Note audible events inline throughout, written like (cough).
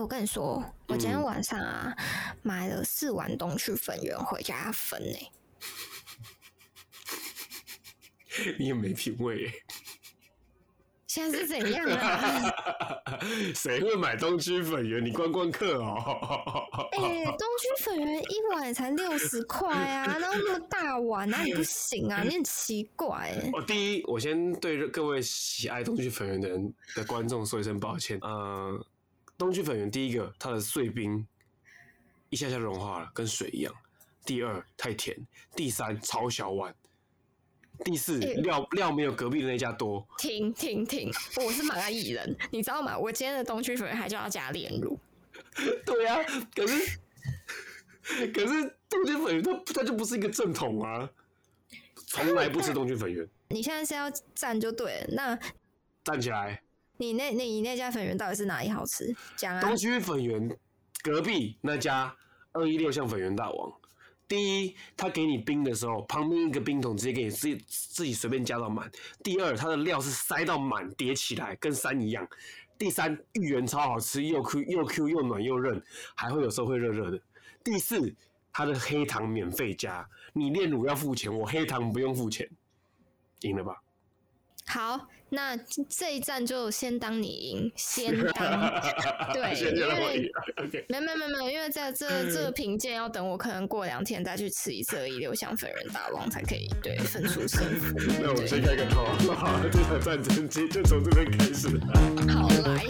我跟你说，我今天晚上啊、嗯、买了四碗东区粉圆回家分呢。(laughs) 你也没品味耶。(laughs) 现在是怎样啊？谁会买东区粉圆？你观光客哦。(laughs) 哎、欸，东区粉圆一碗才六十块啊，然后那么大碗，哪里不行啊？你很奇怪。哦，第一，我先对各位喜爱东区粉圆的人的观众说一声抱歉。呃，东区粉圆，第一个，它的碎冰一下下融化了，跟水一样；第二，太甜；第三，超小碗。第四，料料没有隔壁的那家多。停停停！我是蚂蚁人，你知道吗？我今天的东区粉圆还就要加炼乳。(laughs) 对呀、啊，可是可是东区粉圆它它就不是一个正统啊，从来不吃东区粉圆。你现在是要站就对了，那站起来。你那那你那家粉圆到底是哪里好吃？讲啊。东区粉圆隔壁那家二一六巷粉圆大王。第一，他给你冰的时候，旁边一个冰桶直接给你自己自己随便加到满。第二，它的料是塞到满叠起来，跟山一样。第三，芋圆超好吃，又 Q 又 Q 又暖又韧，还会有时候会热热的。第四，它的黑糖免费加，你炼乳要付钱，我黑糖不用付钱，赢了吧？好，那这一站就先当你赢，先 (laughs) 当对，因为 (laughs) 没有没有没有，因为在这这个评鉴要等我可能过两天再去吃一次二一六香粉人大王才可以对分出胜负。(laughs) 那我们先开个头，好，这场战争就就从这边开始。好来。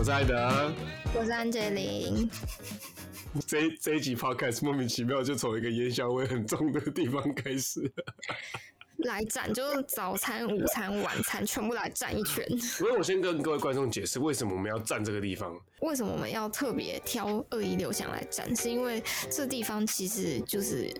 我是艾德，我是安杰林。这这一集 podcast 莫名其妙就从一个烟硝味很重的地方开始。来站，就是早餐、午餐、晚餐全部来站一圈。所 (laughs) 以我先跟各位观众解释，为什么我们要站这个地方？为什么我们要特别挑二一六巷来站？是因为这地方其实就是。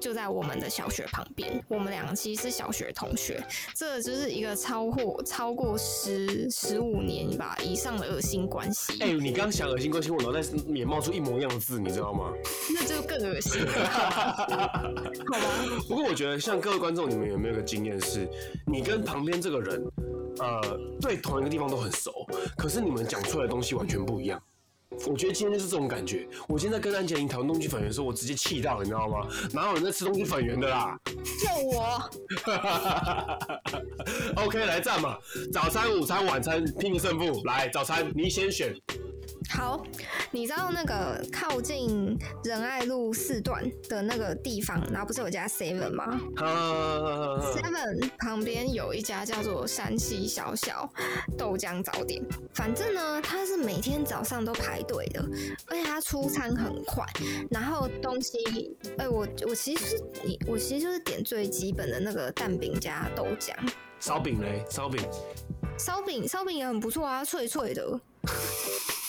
就在我们的小学旁边，我们两个其实是小学同学，这就是一个超过超过十十五年吧以上的恶心关系。哎、欸，你刚想恶心关系，我脑袋也冒出一模一样的字，你知道吗？那就更恶心了，好吧？不过我觉得，像各位观众，你们有没有个经验是，你跟旁边这个人，呃，对同一个地方都很熟，可是你们讲出来的东西完全不一样。我觉得今天就是这种感觉。我现在跟安洁琳讨论东西粉圆的时候，我直接气到，你知道吗？哪有人在吃东西粉圆的啦？就我。OK，来站嘛！早餐、午餐、晚餐拼个胜负。来，早餐你先选。好，你知道那个靠近仁爱路四段的那个地方，然后不是有家 Seven 吗？Seven 旁边有一家叫做山西小小豆浆早点，反正呢，它是每天早上都排队的，而且它出餐很快，然后东西，哎、欸，我我其实是你，我其实就是点最基本的那个蛋饼加豆浆。烧饼嘞？烧饼？烧饼烧饼也很不错啊，脆脆的。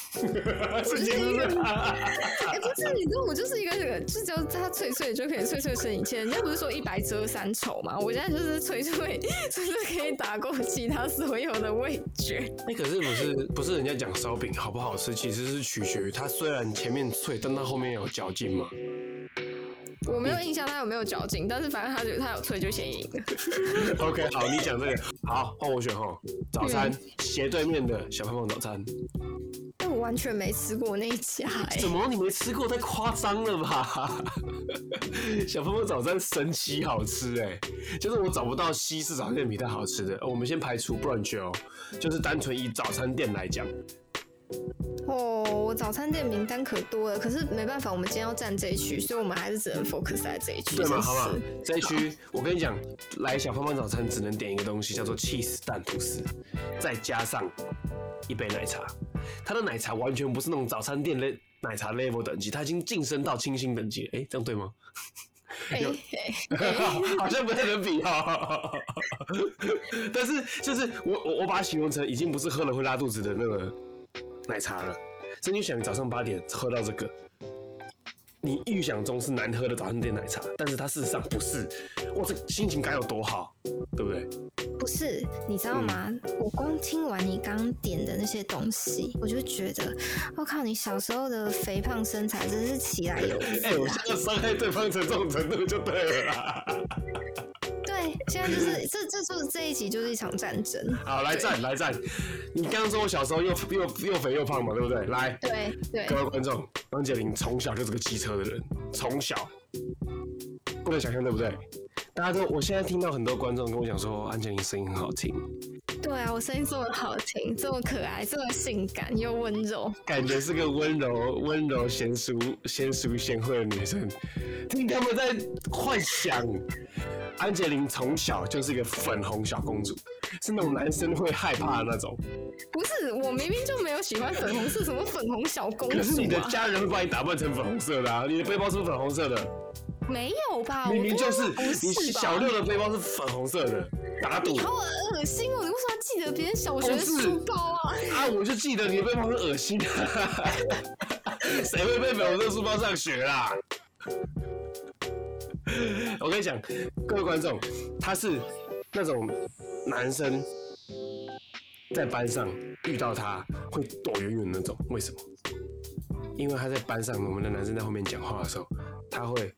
(laughs) 是一个，哎、欸，不是，你知道我就是一个，就只要它脆脆就可以脆脆生一切。人家不是说一白遮三丑嘛？我现在就是脆脆，就是可以打过其他所有的味觉。那、欸、可是不是不是人家讲烧饼好不好吃，其实是取决于它虽然前面脆，但它后面有嚼劲嘛。我没有印象它有没有嚼劲，但是反正它觉得它有脆就先赢。OK，好，你讲这个好，换我选哈。早餐、嗯、斜对面的小胖胖早餐。完全没吃过那一家、欸，怎么你没吃过？太夸张了吧！(laughs) 小胖胖早餐神奇好吃哎、欸，就是我找不到西式早餐店比它好吃的。我们先排除 brunch 哦，就是单纯以早餐店来讲。哦，我早餐店名单可多了，可是没办法，我们今天要站这一区，所以我们还是只能 focus 在这一区。对吗？好不好？这一区，我跟你讲，来小胖胖早餐只能点一个东西，叫做 cheese 蛋吐司，再加上一杯奶茶。它的奶茶完全不是那种早餐店的奶茶 level 等级，它已经晋升到清新等级。哎、欸，这样对吗？(laughs) 好像不太能比哈。(laughs) 但是就是我我我把它形容成已经不是喝了会拉肚子的那个。奶茶了，真你想早上八点喝到这个，你预想中是难喝的早餐店奶茶，但是它事实上不是。哇，这心情该有多好，对不对？不是，你知道吗？嗯、我光听完你刚点的那些东西，我就觉得，我靠，你小时候的肥胖身材真是起来有。(laughs) 哎、欸，我现在伤害对方成这种程度就对了啦。对，现在就是这，这就是这一集就是一场战争。好，来战，来战。你刚刚说我小时候又又又肥又胖嘛，对不对？来，对对。各位观众，安杰林从小就是个机车的人，从小不能想象，对不对？大家都，我现在听到很多观众跟我讲说，安杰林声音很好听。对啊，我声音这么好听，这么可爱，这么性感又温柔，感觉是个温柔、温柔贤淑、贤淑贤惠的女生。听他们在幻想。安杰琳从小就是一个粉红小公主，是那种男生会害怕的那种。不是，我明明就没有喜欢粉红色，什么粉红小公主啊？可是你的家人会把你打扮成粉红色的啊！你的背包是不是粉红色的？没有吧？明明就是，你小六的背包是粉红色的，打赌。你好恶心哦！你为什么要记得别人小学的书包啊？啊，我就记得你的背包是恶心的。(laughs) 谁会背粉红色书包上学啦？我跟你讲，各位观众，他是那种男生，在班上遇到他会躲远远那种。为什么？因为他在班上，我们的男生在后面讲话的时候，他会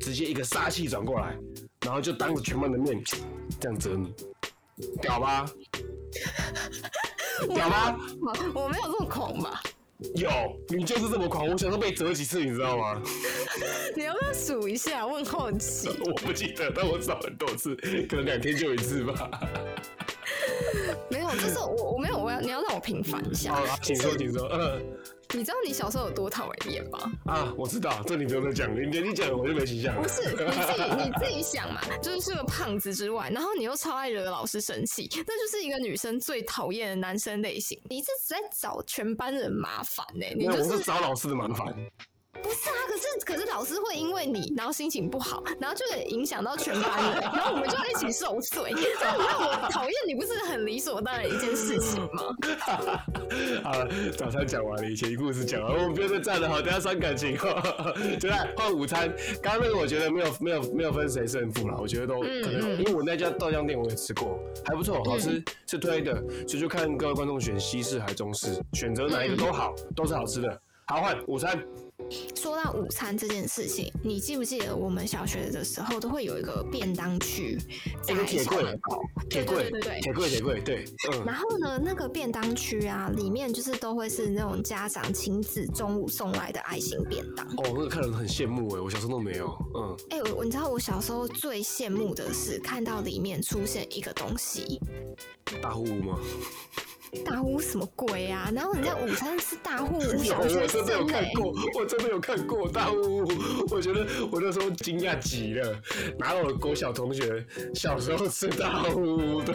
直接一个杀气转过来，然后就当着全班的面这样折你，屌吧？(laughs) 屌吧？我没有这么狂吧？有，你就是这么狂！我小时候被折几次，你知道吗？(laughs) 你要不要数一下？我很好奇。(laughs) 我不记得，但我找很多次，可能两天就一次吧。没有，就是我我没有，我要你要让我平反一下。好了，请说，(laughs) 请说。嗯。你知道你小时候有多讨人厌吗？啊，我知道，这你不用再讲，你你讲我就没形象。不是，你自己你自己想嘛，就是是个胖子之外，然后你又超爱惹老师生气，那就是一个女生最讨厌的男生类型。你一直在找全班人麻烦呢、欸？你就是、我是找老师的麻烦。不是啊，可是可是老师会因为你，然后心情不好，然后就会影响到全班人，然后我们就要一起受罪。所以让我讨厌你，不是很理所当然一件事情吗？(laughs) 好了，早餐讲完了，以前故事讲完，我们不要再站了，好，等下伤感情。就来换午餐，刚刚那个我觉得没有没有没有分谁胜负了，我觉得都可能，嗯、因为我那家豆浆店我也吃过，还不错，好吃，嗯、是推的，所以就看各位观众选西式还是中式，选择哪一个都好，都是好吃的。好，换午餐。说到午餐这件事情，你记不记得我们小学的时候都会有一个便当区，一个铁柜，铁柜，对对对，铁柜铁柜，对。嗯。然后呢，那个便当区啊，里面就是都会是那种家长亲自中午送来的爱心便当。哦，那个看人很羡慕哎，我小时候都没有。嗯。哎、欸，我你知道我小时候最羡慕的是看到里面出现一个东西，大户屋吗？大户什么鬼啊？然后人家午餐吃大户，有我真的有看过，我真的有看过大户。我觉得我那时候惊讶极了，哪有国小同学小时候吃大户的？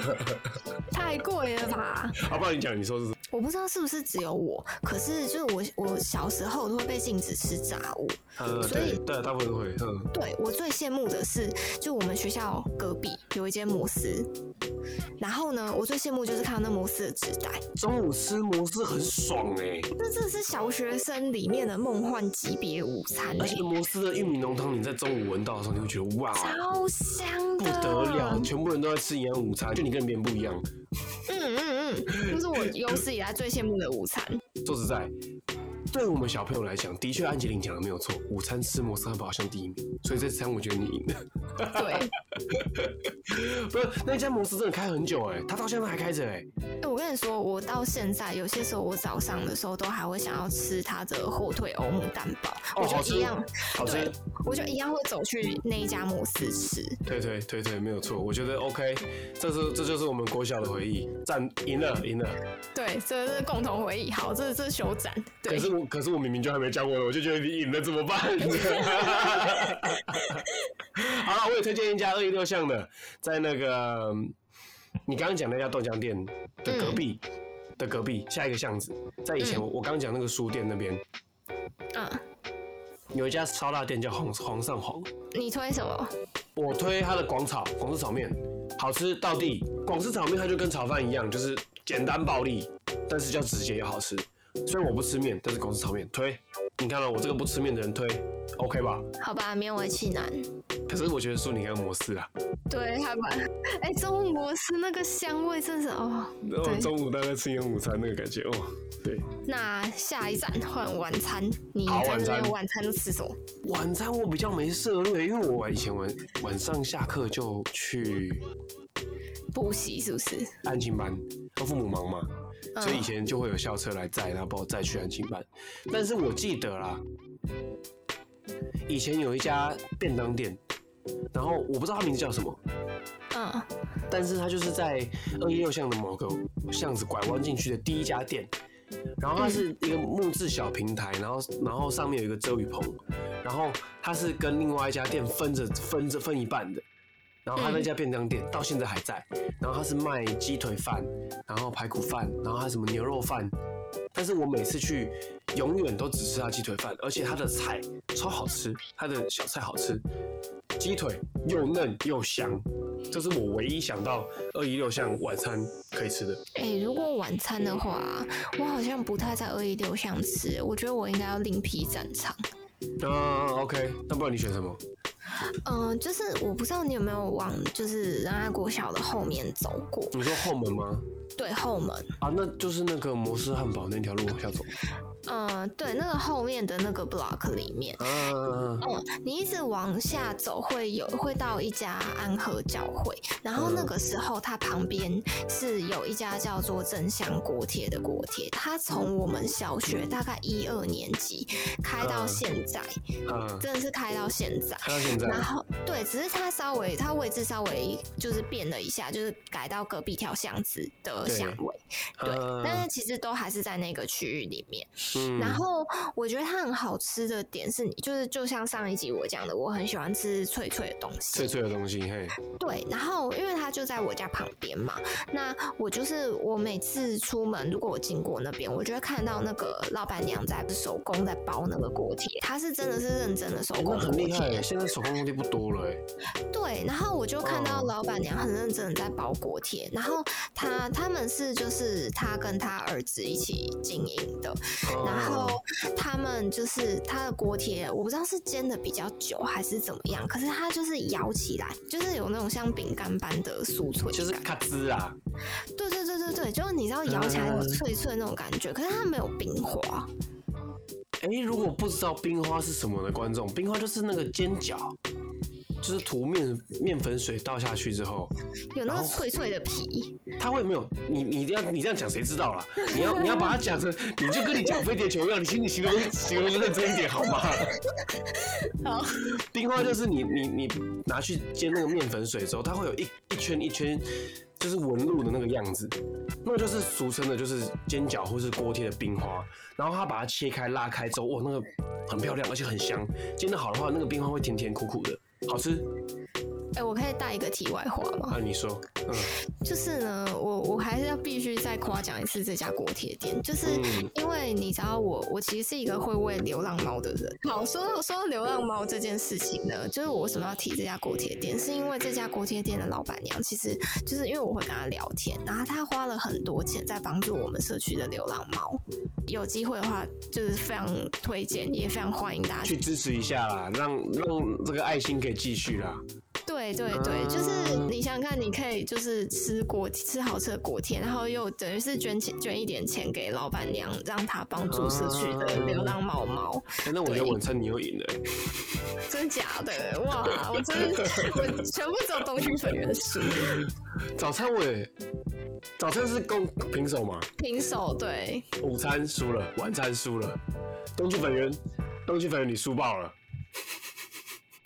太贵了吧？好，不好你讲，你说是？我不知道是不是只有我，可是就是我，我小时候都会被禁止吃炸物，嗯、所以对，对，大部分都会。嗯，对我最羡慕的是，就我们学校隔壁有一间摩斯，然后呢，我最羡慕就是看到那摩斯的纸袋。中午吃摩斯很爽哎、欸，这这是小学生里面的梦幻级别午餐、欸。而且摩斯的玉米浓汤，你在中午闻到的时候，你会觉得哇，超香的，不得了！全部人都在吃营养午餐，就你跟别人不一样。嗯嗯嗯，(laughs) 这是我有史以来最羡慕的午餐。说实在。对我们小朋友来讲，的确安吉林讲的没有错。午餐吃摩斯汉堡好像第一名，所以这餐我觉得你赢了。对，(laughs) 不是那家摩斯真的开很久哎，他到现在还开着哎。哎，我跟你说，我到现在有些时候，我早上的时候都还会想要吃他的火腿欧姆蛋堡，哦、我就一样，好吃，对，我就一样会走去那一家摩斯吃。对对对对，没有错，我觉得 OK，这是这就是我们国小的回忆，战赢了赢了。对，这是共同回忆。好，这是这是休战。对。可是我可是我明明就还没教过，我就觉得你赢了怎么办？(laughs) 好了，我也推荐一家二一六巷的，在那个你刚刚讲那家豆浆店的隔壁、嗯、的隔壁下一个巷子，在以前我我刚刚讲那个书店那边，嗯，有一家烧腊店叫皇皇上皇。你推什么？我推他的广炒广式炒面，好吃到地。广式炒面它就跟炒饭一样，就是简单暴力，但是叫直接又好吃。虽然我不吃面，但是公司炒面推。你看了我这个不吃面的人推，OK 吧？好吧，勉为其难。可是我觉得说你应该摩斯啊。对，好吧。(laughs) 哎、欸，中午摩斯那个香味真是哦。然后中午大概吃一个午餐那个感觉哦。对。那下一站换晚餐，你在这边晚餐都吃什么？晚餐我比较没涉猎，因为我以前晚晚上下课就去补习，是不是？安静班，我父母忙嘛。所以以前就会有校车来载，然后把我载去安亲班。但是我记得啦，以前有一家便当店，然后我不知道它名字叫什么，嗯，但是它就是在二一六巷的某个巷子拐弯进去的第一家店，然后它是一个木质小平台，然后然后上面有一个遮雨棚，然后它是跟另外一家店分着分着分一半的。然后他那家便当店到现在还在，然后他是卖鸡腿饭，然后排骨饭，然后还有什么牛肉饭，但是我每次去，永远都只吃他鸡腿饭，而且他的菜超好吃，他的小菜好吃，鸡腿又嫩又香，这是我唯一想到二一六巷晚餐可以吃的。哎、欸，如果晚餐的话，我好像不太在二一六巷吃，我觉得我应该要另辟战场。啊，OK，那不然你选什么？嗯、呃，就是我不知道你有没有往就是仁爱国小的后面走过。你说后门吗？对，后门。啊，那就是那个摩斯汉堡那条路往下走。嗯，对，那个后面的那个 block 里面，嗯，你一直往下走会有会到一家安和教会，然后那个时候它旁边是有一家叫做正香锅贴的锅贴，它从我们小学大概一二年级开到现在，真的是开到现在，开到现在，然后对，只是它稍微它位置稍微就是变了一下，就是改到隔壁条巷子的巷尾，对，但是其实都还是在那个区域里面。嗯、然后我觉得它很好吃的点是你就是就像上一集我讲的，我很喜欢吃脆脆的东西，脆脆的东西，嘿。对，然后因为它就在我家旁边嘛，那我就是我每次出门，如果我经过那边，我就会看到那个老板娘在手工在包那个锅贴，她是真的是认真的手工锅贴，很厉害。现在手工锅贴不多了，哎。对，然后我就看到老板娘很认真的在包锅贴，然后他他们是就是她跟他儿子一起经营的。然后他们就是他的锅贴，我不知道是煎的比较久还是怎么样，可是它就是咬起来，就是有那种像饼干般的酥脆，就是咔吱啊。对对对对对，就是你知道咬起来有脆脆那种感觉，可是它没有冰花。哎，如果不知道冰花是什么的观众，冰花就是那个煎饺。就是涂面面粉水倒下去之后，有那个脆脆的皮。它会没有你你这样你这样讲谁知道啦？你要你要把它讲成，你就跟你讲飞碟球一样，你请你形容形容认真一点好吗？(laughs) 好。冰花就是你你你拿去煎那个面粉水之后，它会有一一圈一圈就是纹路的那个样子，那个就是俗称的就是煎饺或是锅贴的冰花。然后它把它切开拉开之后，哇，那个很漂亮而且很香。煎的好的话，那个冰花会甜甜苦苦的。好吃。哎、欸，我可以带一个题外话吗？啊，你说，嗯，就是呢，我我还是要必须再夸奖一次这家锅贴店，就是因为你知道我我其实是一个会喂流浪猫的人。好，说到说到流浪猫这件事情呢，就是我为什么要提这家锅贴店，是因为这家锅贴店的老板娘，其实就是因为我会跟她聊天，然后她花了很多钱在帮助我们社区的流浪猫。有机会的话，就是非常推荐，也非常欢迎大家去支持一下啦，让让这个爱心可以继续啦。对对对，就是你想想看，你可以就是吃果吃好吃的果贴，然后又等于是捐钱捐一点钱给老板娘，让她帮助社区的流浪猫猫。欸、那我觉得晚餐你又赢了，真假的哇！我真的我全部走东区粉圆输。(laughs) 早餐我也，早餐是共平手吗？平手对。午餐输了，晚餐输了，东区粉圆，东区粉圆你输爆了。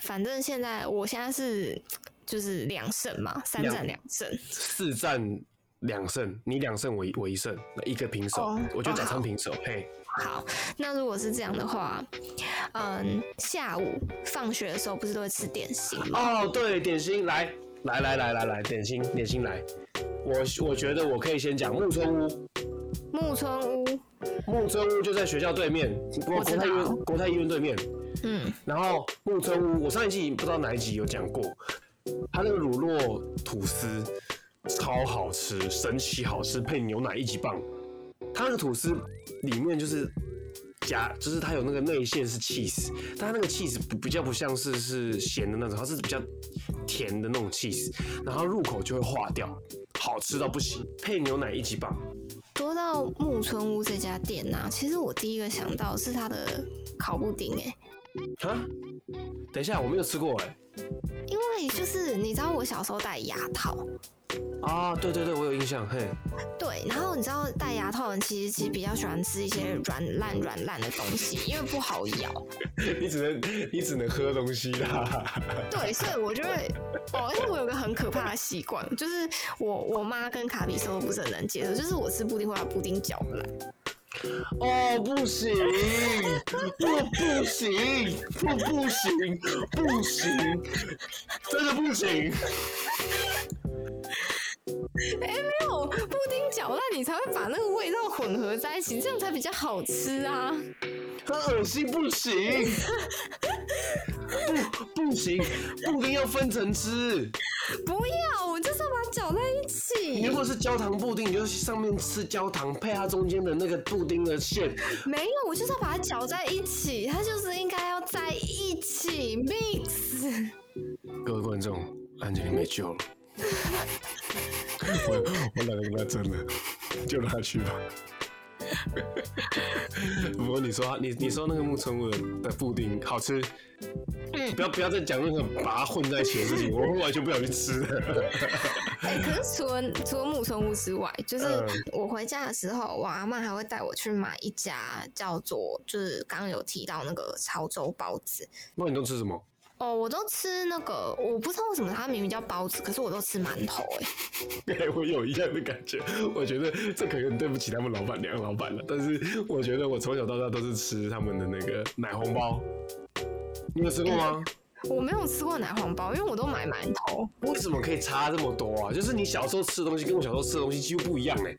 反正现在，我现在是就是两胜嘛，三战两胜，四战两胜，你两胜我一我一胜，那一个平手，oh, 我觉得早餐平手，哦、嘿。好，那如果是这样的话，嗯，下午放学的时候不是都会吃点心吗？哦，oh, 对，点心，来来来来来来，点心点心来，我我觉得我可以先讲木村屋，木村屋，木村屋就在学校对面，国泰医院国泰医院对面。嗯，然后木村屋，我上一季不知道哪一集有讲过，它那个乳酪吐司超好吃，神奇好吃，配牛奶一级棒。它那个吐司里面就是夹，就是它有那个内馅是 cheese，但它那个 cheese 不比较不像是是咸的那种，它是比较甜的那种 cheese，然后入口就会化掉，好吃到不行，配牛奶一级棒。说到木村屋这家店呐、啊，其实我第一个想到是它的烤布丁哎、啊？等一下，我没有吃过哎、因为就是你知道我小时候戴牙套。啊，对对对，我有印象，嘿。对，然后你知道戴牙套的人其实其实比较喜欢吃一些软烂软烂的东西，因为不好咬。(laughs) 你只能你只能喝东西啦。对，所以我就会，哦，而且我有个很可怕的习惯，就是我我妈跟卡比说都不是很能接受，就是我吃布丁会把布丁搅烂。哦，不行，不不行，不不行，不行，真的不行。哎、欸，没有布丁搅烂，你才会把那个味道混合在一起，这样才比较好吃啊！很恶心，不行，不不行，布丁要分层吃。不要，我就是要把它搅在一起。你如果是焦糖布丁，你就上面吃焦糖，配它中间的那个布丁的馅。没有，我就是要把它搅在一起，它就是应该要在一起 mix。各位观众，安洁莉没救了。(laughs) 我我懒得跟他争了，就让他去吧。(laughs) 不过你说你你说那个木村屋的布丁好吃，嗯、不要不要再讲那个把它混在一起的事情，我会完全不想去吃的。哎、欸，可是除了除了木村屋之外，就是我回家的时候，我阿妈还会带我去买一家叫做就是刚刚有提到那个潮州包子。那你都吃什么？哦，我都吃那个，我不知道为什么它明明叫包子，可是我都吃馒头哎、(laughs) 欸。我有一样的感觉，我觉得这可能对不起他们老板娘、老板了，但是我觉得我从小到大都是吃他们的那个奶黄包。你有吃过吗？欸、(laughs) 我没有吃过奶黄包，因为我都买馒头。为什么可以差这么多啊？就是你小时候吃的东西跟我小时候吃的东西几乎不一样哎、欸，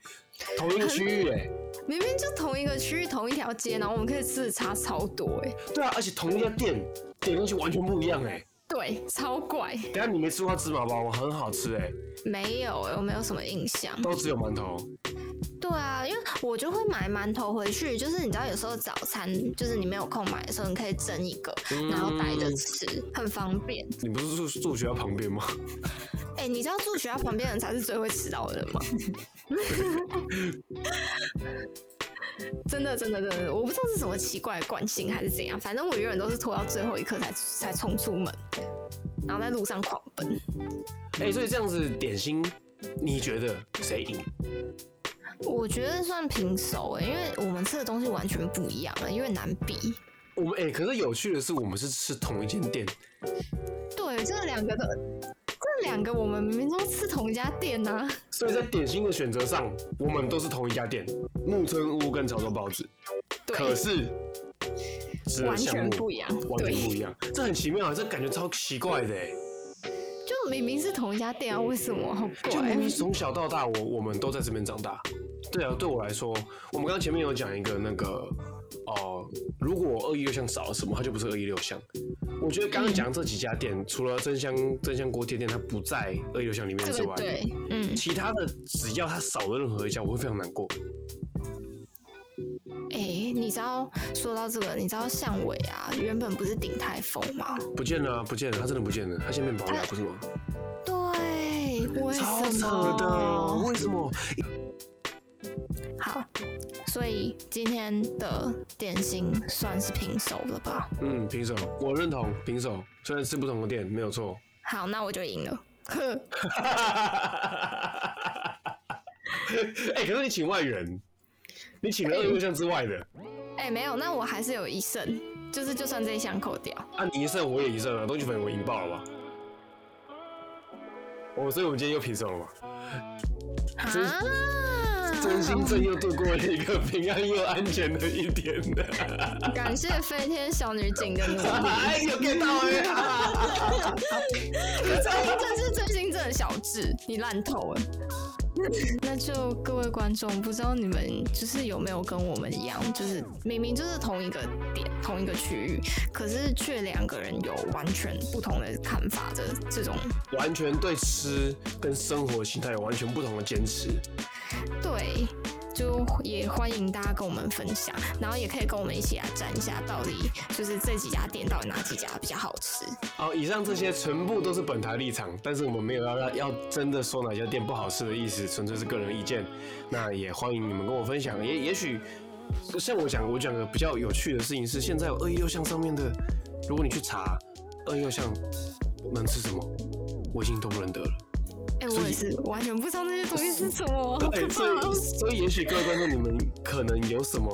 同一个区域哎、欸，(laughs) 明明就同一个区域、同一条街，然后我们可以吃的差超多哎、欸。对啊，而且同一家店。点东西完全不一样哎、欸，对，超怪。等下你没吃过芝麻包吗？很好吃哎、欸。没有，我没有什么印象。都只有馒头。对啊，因为我就会买馒头回去，就是你知道有时候早餐就是你没有空买的时候，你可以蒸一个，嗯、然后带着吃，很方便。你不是住住学校旁边吗？哎、欸，你知道住学校旁边的人才是最会迟到的人吗？(laughs) 真的，真的，真的，我不知道是什么奇怪的惯性还是怎样，反正我永远都是拖到最后一刻才才冲出门，然后在路上狂奔。哎、欸，所以这样子点心，你觉得谁赢？我觉得算平手哎，因为我们吃的东西完全不一样啊，因为难比。我们哎、欸，可是有趣的是，我们是吃同一间店。对，这两个的。这两个我们明明都吃同一家店呐、啊，所以在点心的选择上，我们都是同一家店，木村屋跟潮州包子。对可是，完全不一样，完全不一样，对这很奇妙啊，这感觉超奇怪的哎。就明明是同一家店啊，为什么好怪？就明明从小到大，我我们都在这边长大。对啊，对我来说，我们刚刚前面有讲一个那个。哦、呃，如果二一六巷少了什么，它就不是二一六巷。我觉得刚刚讲这几家店，嗯、除了真香真香锅贴店，它不在二一六巷里面之外，对，嗯，其他的只要它少了任何一家，我会非常难过。哎、欸，你知道说到这个，你知道巷尾啊，原本不是鼎泰丰吗？不见了，不见了，它真的不见了，它现在变保养不是吗？对，为什么？超扯的，为什么？好。所以今天的点心算是平手了吧？嗯，平手，我认同平手。虽然是不同的店，没有错。好，那我就赢了。(laughs) 哎、欸，可是你请外援，你请了二六巷之外的。哎、没有，那我还是有一胜，就是就算这一项扣掉。啊，你一胜我也一胜了，东西粉我赢爆了吧？哦，所以我们今天又平手了嘛？啊？真心真又度过了一个平安又安全的一天的，感谢飞天小女警的努力。哎，有 get 到哎！这真是真心真的小智，你烂透了。那就各位观众，不知道你们就是有没有跟我们一样，就是明明就是同一个点、同一个区域，可是却两个人有完全不同的看法的这种，完全对吃跟生活形态有完全不同的坚持。对，就也欢迎大家跟我们分享，然后也可以跟我们一起来战一下，到底就是这几家店到底哪几家比较好吃。好，以上这些全部都是本台立场，但是我们没有要要要真的说哪家店不好吃的意思，纯粹是个人意见。那也欢迎你们跟我分享，也也许像我讲，我讲个比较有趣的事情是，现在有二一六巷上面的，如果你去查二一六巷能吃什么，我已经都不认得了。哎、欸，我也是完全不知道那些东西是什么。对，所以所以也许各位观众，你们可能有什么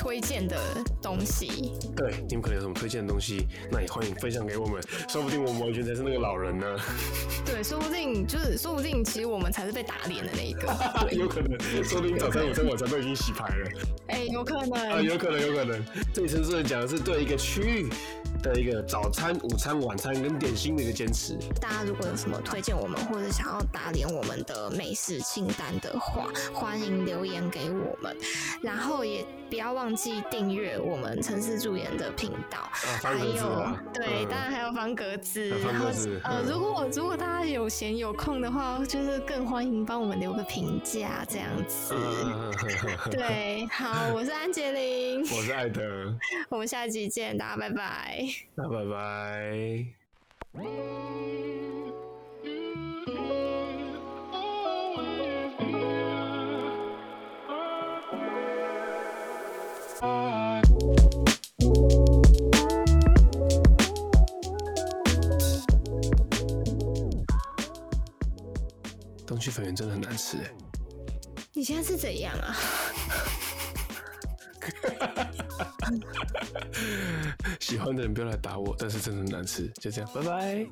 推荐的东西？对，你们可能有什么推荐的东西？那也欢迎分享给我们，说不定我们完全才是那个老人呢。(laughs) 对，说不定就是说不定，其实我们才是被打脸的那一个。(laughs) 有可能，说不定早餐、午餐、晚餐都已经洗牌了。哎、欸，有可能啊，有可能，有可能。这里陈主任讲的是对一个区域。的一个早餐、午餐、晚餐跟点心的一个坚持。大家如果有什么推荐我们，或者想要打脸我们的美食清单的话，欢迎留言给我们。然后也不要忘记订阅我们城市助演的频道。还有对，当然还有方格子。方格子。然后呃，如果如果大家有闲有空的话，就是更欢迎帮我们留个评价这样子。对，好，我是安杰林，(laughs) 我是艾德，(laughs) 我们下集见，大家拜拜。那拜拜。东区粉圆真的很难吃哎。你现在是怎样啊？(laughs) 喜欢的人不要来打我，但是真的很难吃，就这样，拜拜。